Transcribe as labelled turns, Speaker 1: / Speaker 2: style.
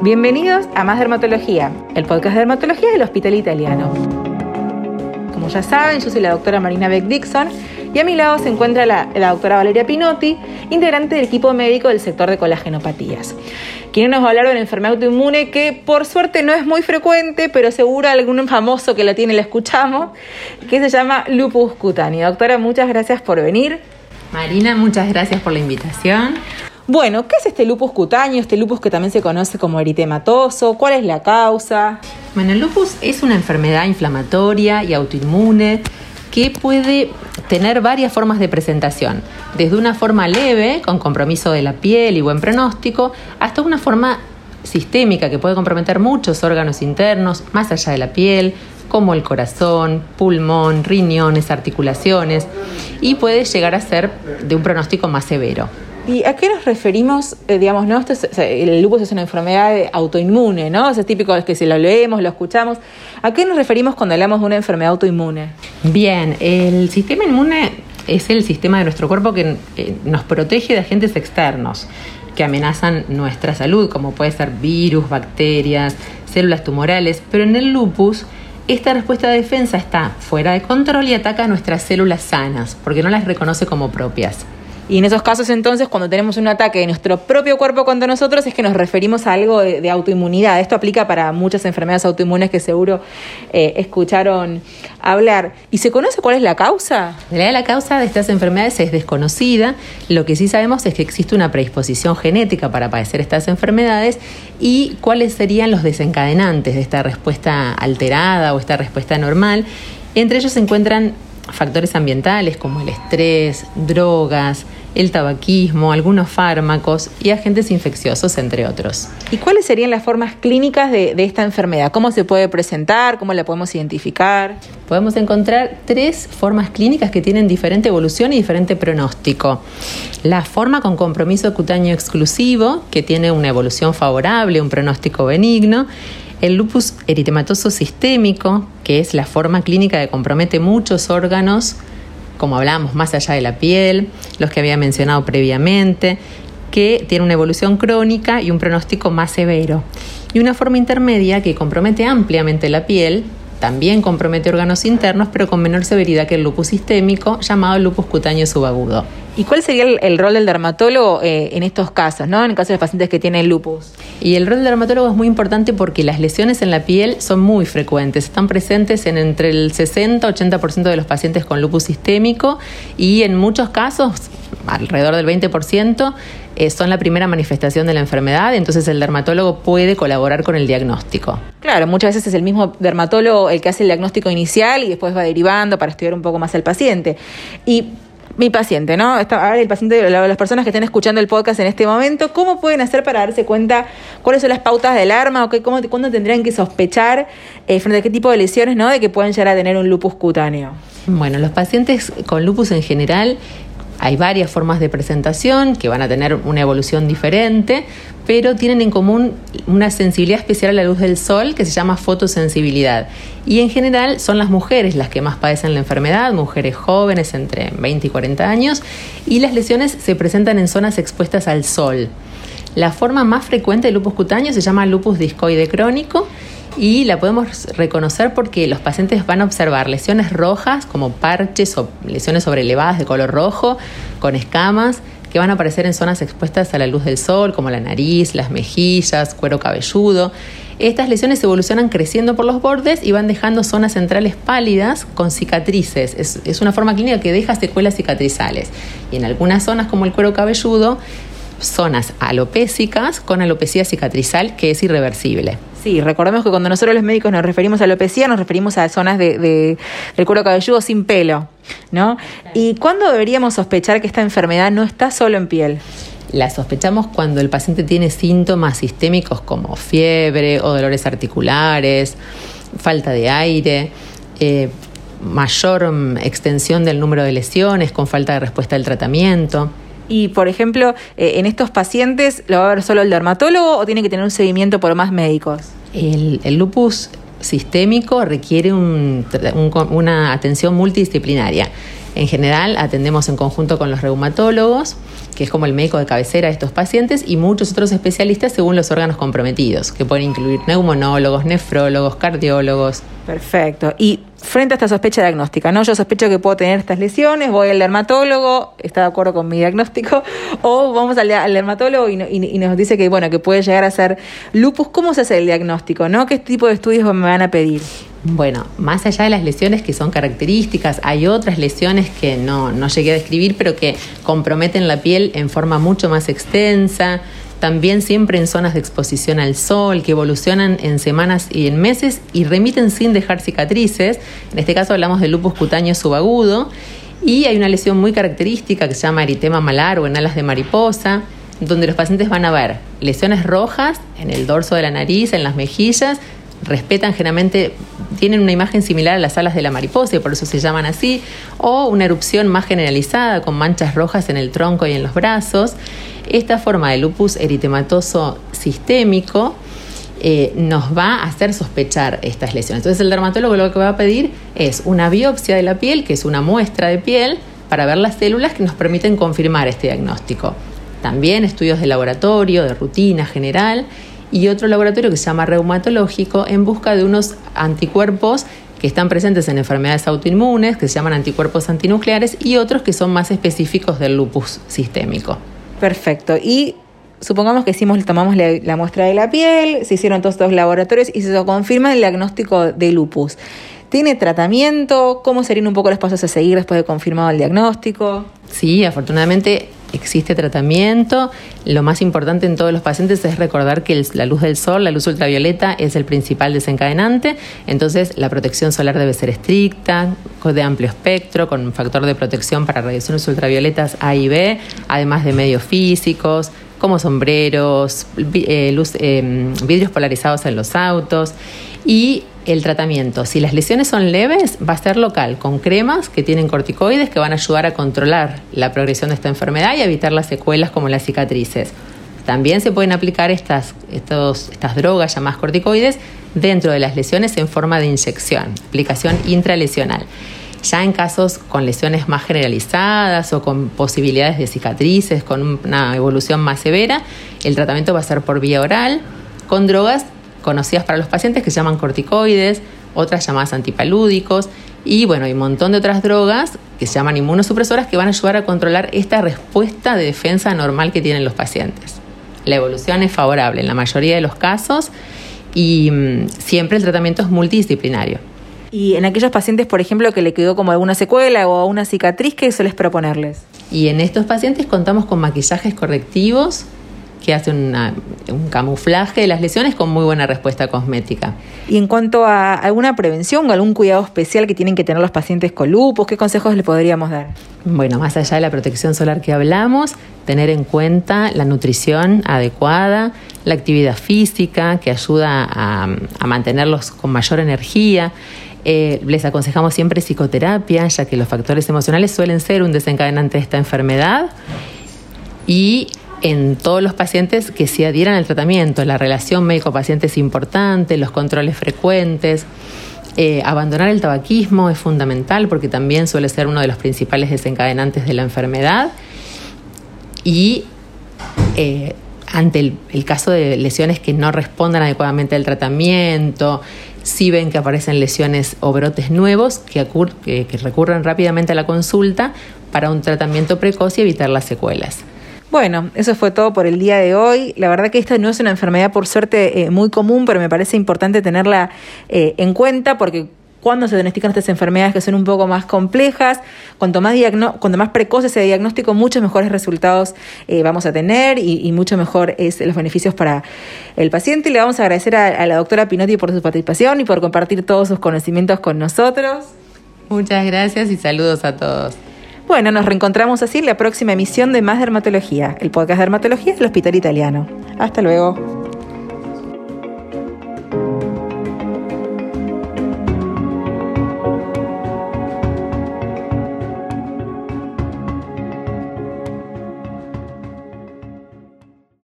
Speaker 1: Bienvenidos a Más Dermatología, el podcast de dermatología del Hospital Italiano. Como ya saben, yo soy la doctora Marina Beck Dixon y a mi lado se encuentra la, doctora Valeria Pinotti, integrante del equipo médico del sector de colagenopatías, quien nos va a hablar de una enfermedad autoinmune que por suerte no es muy frecuente, pero seguro algún famoso que la tiene la escuchamos, que se llama lupus cutáneo. Doctora, muchas gracias por venir.
Speaker 2: Marina, muchas gracias por la invitación.
Speaker 1: Bueno, ¿qué es este lupus cutáneo? Este lupus que también se conoce como eritematoso. ¿Cuál es la causa?
Speaker 2: Bueno, el lupus es una enfermedad inflamatoria y autoinmune que puede tener varias formas de presentación, desde una forma leve, con compromiso de la piel y buen pronóstico, hasta una forma sistémica que puede comprometer muchos órganos internos, más allá de la piel, como el corazón, pulmón, riñones, articulaciones, y puede llegar a ser de un pronóstico más severo.
Speaker 1: ¿Y a qué nos referimos? Eh, digamos, ¿no? el lupus es una enfermedad autoinmune, ¿no? es típico que si lo leemos, lo escuchamos. ¿A qué nos referimos cuando hablamos de una enfermedad autoinmune?
Speaker 2: Bien, el sistema inmune es el sistema de nuestro cuerpo que eh, nos protege de agentes externos que amenazan nuestra salud, como puede ser virus, bacterias, células tumorales, pero en el lupus esta respuesta de defensa está fuera de control y ataca a nuestras células sanas, porque no las reconoce como propias.
Speaker 1: Y en esos casos entonces, cuando tenemos un ataque de nuestro propio cuerpo contra nosotros, es que nos referimos a algo de, autoinmunidad. Esto aplica para muchas enfermedades autoinmunes que seguro eh, escucharon hablar. ¿Y se conoce cuál es la causa?
Speaker 2: La, la causa de estas enfermedades es desconocida. Lo que sí sabemos es que existe una predisposición genética para padecer estas enfermedades y cuáles serían los desencadenantes de esta respuesta alterada o esta respuesta normal. Entre ellos se encuentran factores ambientales como el estrés, drogas, el tabaquismo, algunos fármacos y agentes infecciosos, entre otros.
Speaker 1: ¿Y cuáles serían las formas clínicas de, esta enfermedad? ¿Cómo se puede presentar? ¿Cómo la podemos identificar?
Speaker 2: Podemos encontrar tres formas clínicas que tienen diferente evolución y diferente pronóstico. La forma con compromiso cutáneo exclusivo, que tiene una evolución favorable, un pronóstico benigno, el lupus eritematoso sistémico, que es la forma clínica que compromete muchos órganos, como hablábamos, más allá de la piel, los que había mencionado previamente, que tiene una evolución crónica y un pronóstico más severo. Y una forma intermedia que compromete ampliamente la piel, también compromete órganos internos, pero con menor severidad que el lupus sistémico, llamado lupus cutáneo subagudo.
Speaker 1: ¿Y cuál sería el, rol del dermatólogo eh, en estos casos, ¿no? en el caso de los pacientes que tienen lupus?
Speaker 2: Y el rol del dermatólogo es muy importante porque las lesiones en la piel son muy frecuentes, están presentes en entre el 60-80% de los pacientes con lupus sistémico y en muchos casos, alrededor del 20%, eh, son la primera manifestación de la enfermedad, entonces el dermatólogo puede colaborar con el diagnóstico.
Speaker 1: Claro, muchas veces es el mismo dermatólogo el que hace el diagnóstico inicial y después va derivando para estudiar un poco más al paciente. Y mi paciente, ¿no? Está, el paciente, las personas que estén escuchando el podcast en este momento, ¿cómo pueden hacer para darse cuenta cuáles son las pautas del arma o qué, cómo, cuándo tendrían que sospechar eh, frente a qué tipo de lesiones, ¿no? De que pueden llegar a tener un lupus cutáneo.
Speaker 2: Bueno, los pacientes con lupus en general hay varias formas de presentación que van a tener una evolución diferente, pero tienen en común una sensibilidad especial a la luz del sol que se llama fotosensibilidad. Y en general son las mujeres las que más padecen la enfermedad, mujeres jóvenes entre 20 y 40 años, y las lesiones se presentan en zonas expuestas al sol. La forma más frecuente del lupus cutáneo se llama lupus discoide crónico y la podemos reconocer porque los pacientes van a observar lesiones rojas como parches o lesiones sobrelevadas de color rojo con escamas que van a aparecer en zonas expuestas a la luz del sol como la nariz, las mejillas, cuero cabelludo. Estas lesiones evolucionan creciendo por los bordes y van dejando zonas centrales pálidas con cicatrices. Es, una forma clínica que deja secuelas cicatrizales. Y en algunas zonas como el cuero cabelludo, zonas alopésicas con alopecia cicatrizal que es irreversible.
Speaker 1: Sí, recordemos que cuando nosotros los médicos nos referimos a alopecia, nos referimos a zonas de, de, del cuero cabelludo sin pelo, ¿no? ¿Y cuándo deberíamos sospechar que esta enfermedad no está solo en piel?
Speaker 2: La sospechamos cuando el paciente tiene síntomas sistémicos como fiebre o dolores articulares, falta de aire, eh, mayor mm, extensión del número de lesiones con falta de respuesta al tratamiento.
Speaker 1: Y, por ejemplo, eh, en estos pacientes, ¿lo va a ver solo el dermatólogo o tiene que tener un seguimiento por más médicos?
Speaker 2: El, lupus sistémico requiere una atención multidisciplinaria. En general atendemos en conjunto con los reumatólogos, que es como el médico de cabecera de estos pacientes, y muchos otros especialistas según los órganos comprometidos, que pueden incluir neumonólogos, nefrólogos, cardiólogos.
Speaker 1: Perfecto. Y frente a esta sospecha diagnóstica, ¿no? Yo sospecho que puedo tener estas lesiones, voy al dermatólogo, está de acuerdo con mi diagnóstico, o vamos al, dermatólogo y, nos dice que, bueno, que puede llegar a ser lupus. ¿Cómo se hace el diagnóstico, no? ¿Qué tipo de estudios me van a pedir?
Speaker 2: Bueno, más allá de las lesiones que son características, hay otras lesiones que no, no llegué a describir, pero que comprometen la piel en forma mucho más extensa, también siempre en zonas de exposición al sol, que evolucionan en semanas y en meses y remiten sin dejar cicatrices. En este caso hablamos de lupus cutáneo subagudo. Y hay una lesión muy característica que se llama eritema malar o en alas de mariposa, donde los pacientes van a ver lesiones rojas en el dorso de la nariz, en las mejillas, respetan generalmente, tienen una imagen similar a las alas de la mariposa y por eso se llaman así, o una erupción más generalizada con manchas rojas en el tronco y en los brazos. Esta forma de lupus eritematoso sistémico eh, nos va a hacer sospechar estas lesiones. Entonces el dermatólogo lo que va a pedir es una biopsia de la piel, que es una muestra de piel, para ver las células que nos permiten confirmar este diagnóstico. También estudios de laboratorio, de rutina general, y otro laboratorio que se llama reumatológico en busca de unos anticuerpos que están presentes en enfermedades autoinmunes, que se llaman anticuerpos antinucleares, y otros que son más específicos del lupus sistémico.
Speaker 1: Perfecto. Y supongamos que hicimos, tomamos la, muestra de la piel, se hicieron todos estos laboratorios y se confirma el diagnóstico de lupus. ¿Tiene tratamiento? ¿Cómo serían un poco los pasos a seguir después de confirmado el diagnóstico?
Speaker 2: Sí, afortunadamente existe tratamiento. Lo más importante en todos los pacientes es recordar que la luz del sol, la luz ultravioleta, es el principal desencadenante. Entonces, la protección solar debe ser estricta, de amplio espectro, con un factor de protección para radiaciones ultravioletas A y B, además de medios físicos, como sombreros, eh, eh, vidrios polarizados en los autos y el tratamiento. Si las lesiones son leves, va a ser local, con cremas que tienen corticoides que van a ayudar a controlar la progresión de esta enfermedad y evitar las secuelas como las cicatrices. También se pueden aplicar estas, estas drogas llamadas corticoides dentro de las lesiones en forma de inyección, aplicación intralesional. Ya en casos con lesiones más generalizadas o con posibilidades de cicatrices, con una evolución más severa, el tratamiento va a ser por vía oral, con drogas conocidas para los pacientes que se llaman corticoides, otras llamadas antipalúdicos y bueno, hay un montón de otras drogas que se llaman inmunosupresoras que van a ayudar a controlar esta respuesta de defensa normal que tienen los pacientes. La evolución es favorable en la mayoría de los casos y mm, siempre el tratamiento es multidisciplinario.
Speaker 1: Y en aquellos pacientes, por ejemplo, que le quedó como alguna secuela o una cicatriz, ¿qué sueles proponerles?
Speaker 2: Y en estos pacientes contamos con maquillajes correctivos que hacen un camuflaje de las lesiones con muy buena respuesta cosmética.
Speaker 1: Y en cuanto a alguna prevención o algún cuidado especial que tienen que tener los pacientes con lupus, ¿qué consejos le podríamos dar?
Speaker 2: Bueno, más allá de la protección solar que hablamos, tener en cuenta la nutrición adecuada, la actividad física que ayuda a, a mantenerlos con mayor energía, eh, les aconsejamos siempre psicoterapia, ya que los factores emocionales suelen ser un desencadenante de esta enfermedad. Y en todos los pacientes que se adhieran al tratamiento, la relación médico-paciente es importante, los controles frecuentes. Eh, abandonar el tabaquismo es fundamental porque también suele ser uno de los principales desencadenantes de la enfermedad. Y eh, ante el, caso de lesiones que no respondan adecuadamente al tratamiento, si ven que aparecen lesiones o brotes nuevos, que, que recurran rápidamente a la consulta para un tratamiento precoz y evitar las secuelas.
Speaker 1: Bueno, eso fue todo por el día de hoy. La verdad que esta no es una enfermedad por suerte eh, muy común, pero me parece importante tenerla eh, en cuenta porque cuando se diagnostican estas enfermedades que son un poco más complejas, cuanto más, cuanto más precoz ese diagnóstico, muchos mejores resultados eh, vamos a tener y, mucho mejor es los beneficios para el paciente. Y le vamos a agradecer a, la doctora Pinotti por su participación y por compartir todos sus conocimientos con nosotros.
Speaker 2: Muchas gracias y saludos a todos.
Speaker 1: Bueno, nos reencontramos así en la próxima emisión de Más Dermatología, el podcast de dermatología del Hospital Italiano. Hasta luego.